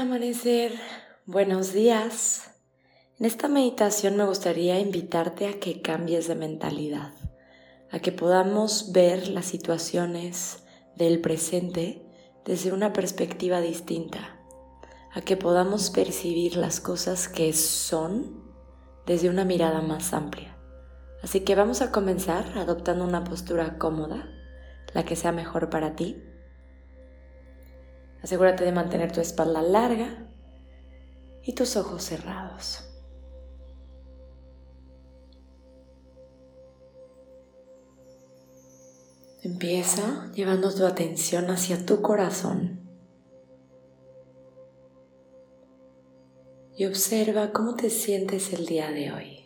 Amanecer, buenos días. En esta meditación me gustaría invitarte a que cambies de mentalidad, a que podamos ver las situaciones del presente desde una perspectiva distinta, a que podamos percibir las cosas que son desde una mirada más amplia. Así que vamos a comenzar adoptando una postura cómoda, la que sea mejor para ti. Asegúrate de mantener tu espalda larga y tus ojos cerrados. Empieza llevando tu atención hacia tu corazón y observa cómo te sientes el día de hoy.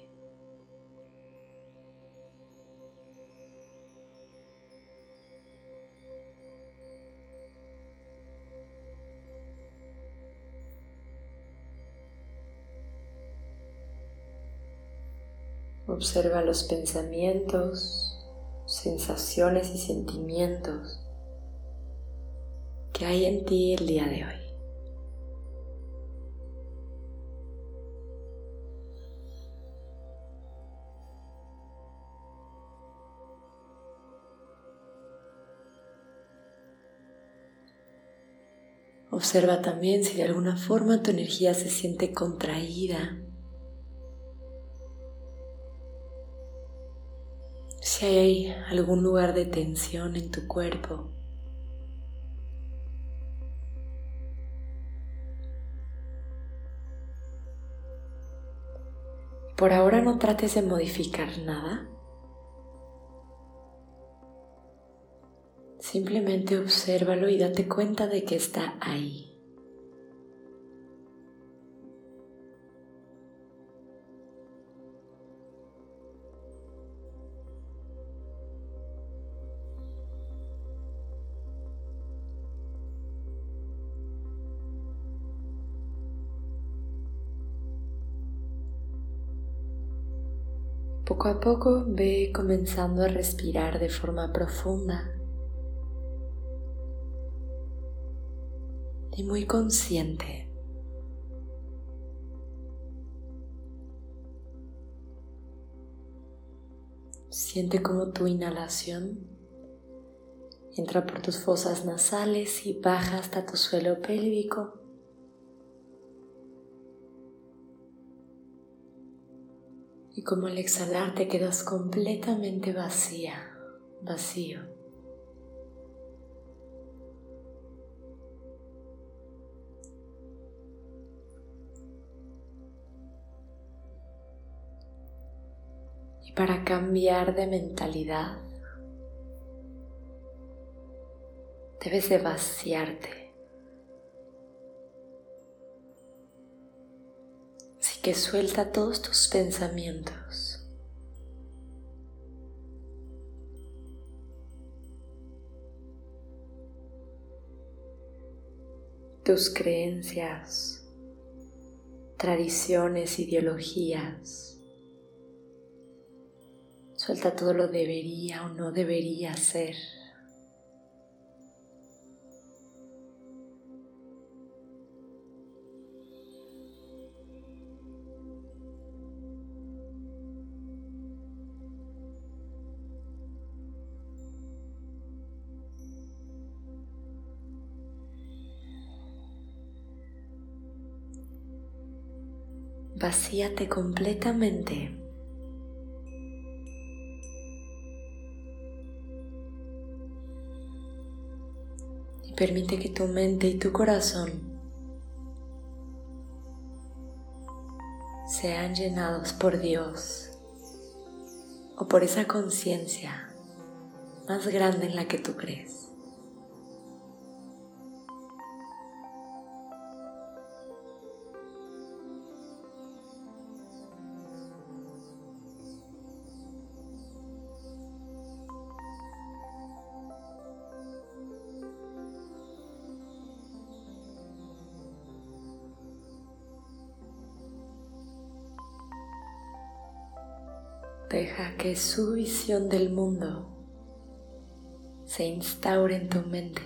Observa los pensamientos, sensaciones y sentimientos que hay en ti el día de hoy. Observa también si de alguna forma tu energía se siente contraída si hay algún lugar de tensión en tu cuerpo. Por ahora no trates de modificar nada. Simplemente obsérvalo y date cuenta de que está ahí. Poco a poco ve comenzando a respirar de forma profunda y muy consciente. Siente como tu inhalación entra por tus fosas nasales y baja hasta tu suelo pélvico. Como al exhalar te quedas completamente vacía, vacío. Y para cambiar de mentalidad, debes de vaciarte. Que suelta todos tus pensamientos. tus creencias, tradiciones, ideologías. Suelta todo lo debería o no debería ser. Vacíate completamente. Y permite que tu mente y tu corazón sean llenados por Dios o por esa conciencia más grande en la que tú crees. Deja que su visión del mundo se instaure en tu mente.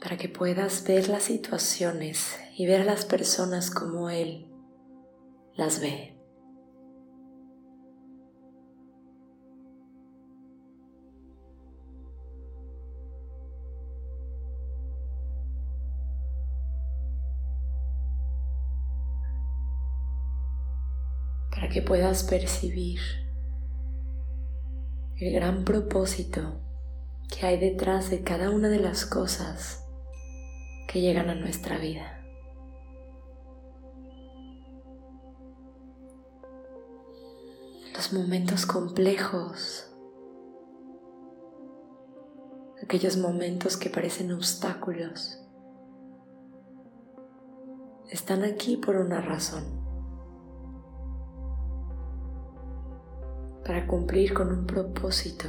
para que puedas ver las situaciones y ver a las personas como Él las ve. Que puedas percibir el gran propósito que hay detrás de cada una de las cosas que llegan a nuestra vida. Los momentos complejos, aquellos momentos que parecen obstáculos, están aquí por una razón. Para cumplir con un propósito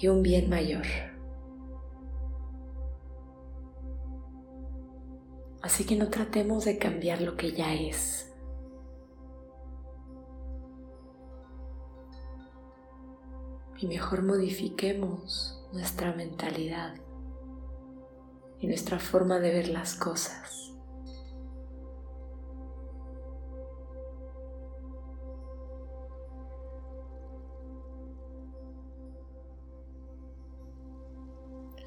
y un bien mayor. Así que no tratemos de cambiar lo que ya es. Y mejor modifiquemos nuestra mentalidad y nuestra forma de ver las cosas.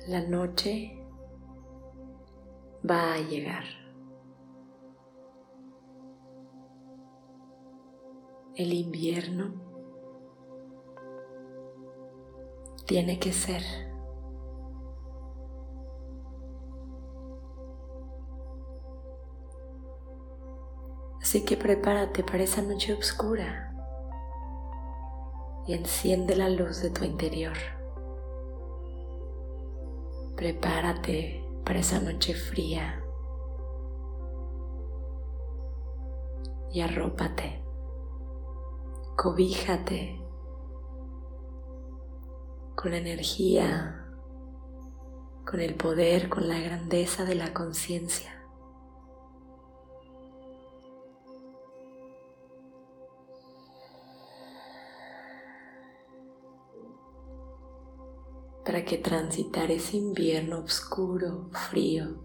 La noche va a llegar. El invierno tiene que ser. Así que prepárate para esa noche oscura y enciende la luz de tu interior. Prepárate para esa noche fría y arrópate, cobíjate con la energía, con el poder, con la grandeza de la conciencia. Para que transitar ese invierno oscuro, frío,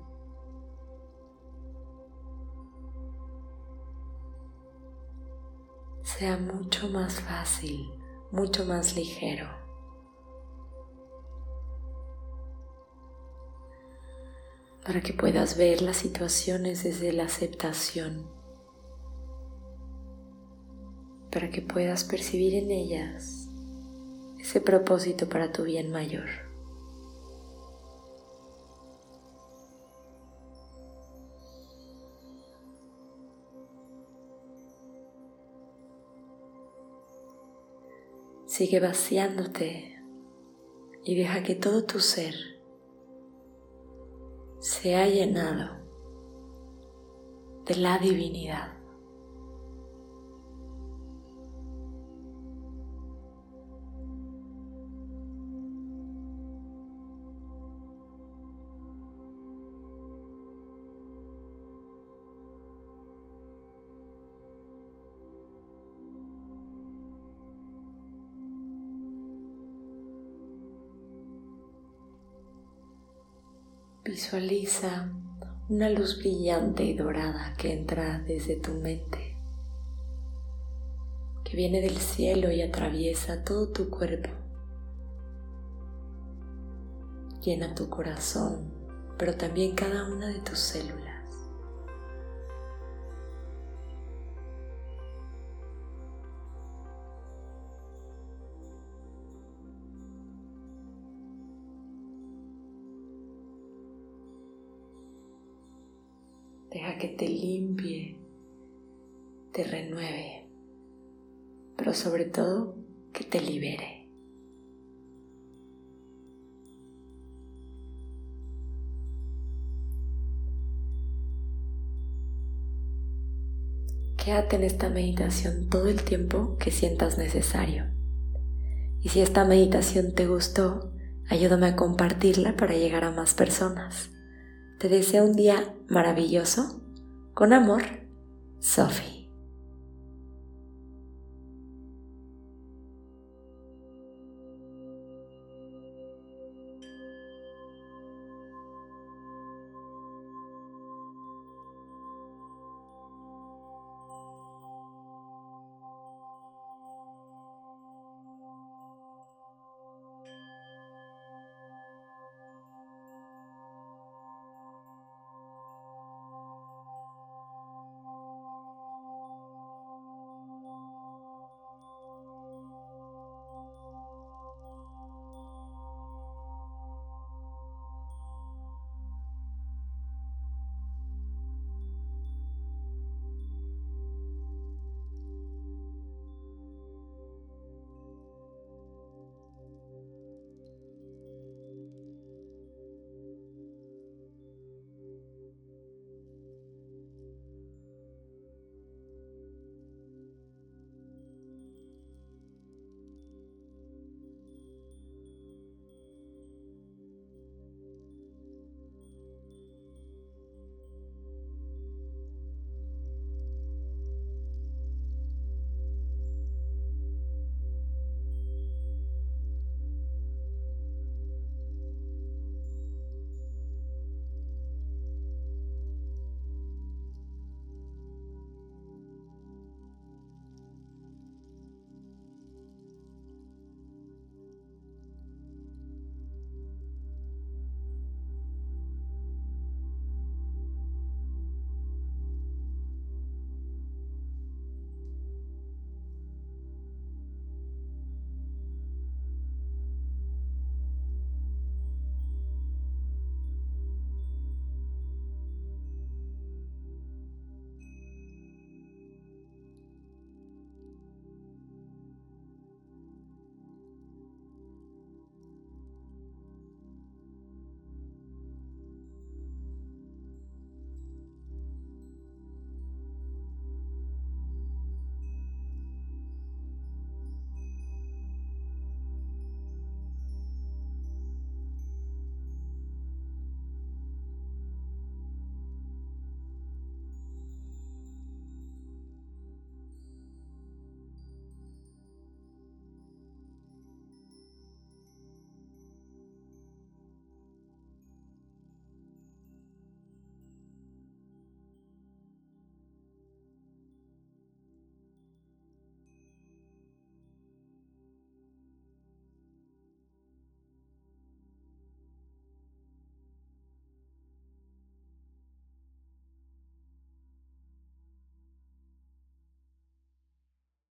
sea mucho más fácil, mucho más ligero. Para que puedas ver las situaciones desde la aceptación. Para que puedas percibir en ellas ese propósito para tu bien mayor. Sigue vaciándote y deja que todo tu ser sea llenado de la divinidad. Visualiza una luz brillante y dorada que entra desde tu mente, que viene del cielo y atraviesa todo tu cuerpo, llena tu corazón, pero también cada una de tus células. Deja que te limpie, te renueve, pero sobre todo que te libere. Quédate en esta meditación todo el tiempo que sientas necesario. Y si esta meditación te gustó, ayúdame a compartirla para llegar a más personas. Te deseo un día maravilloso. Con amor, Sophie.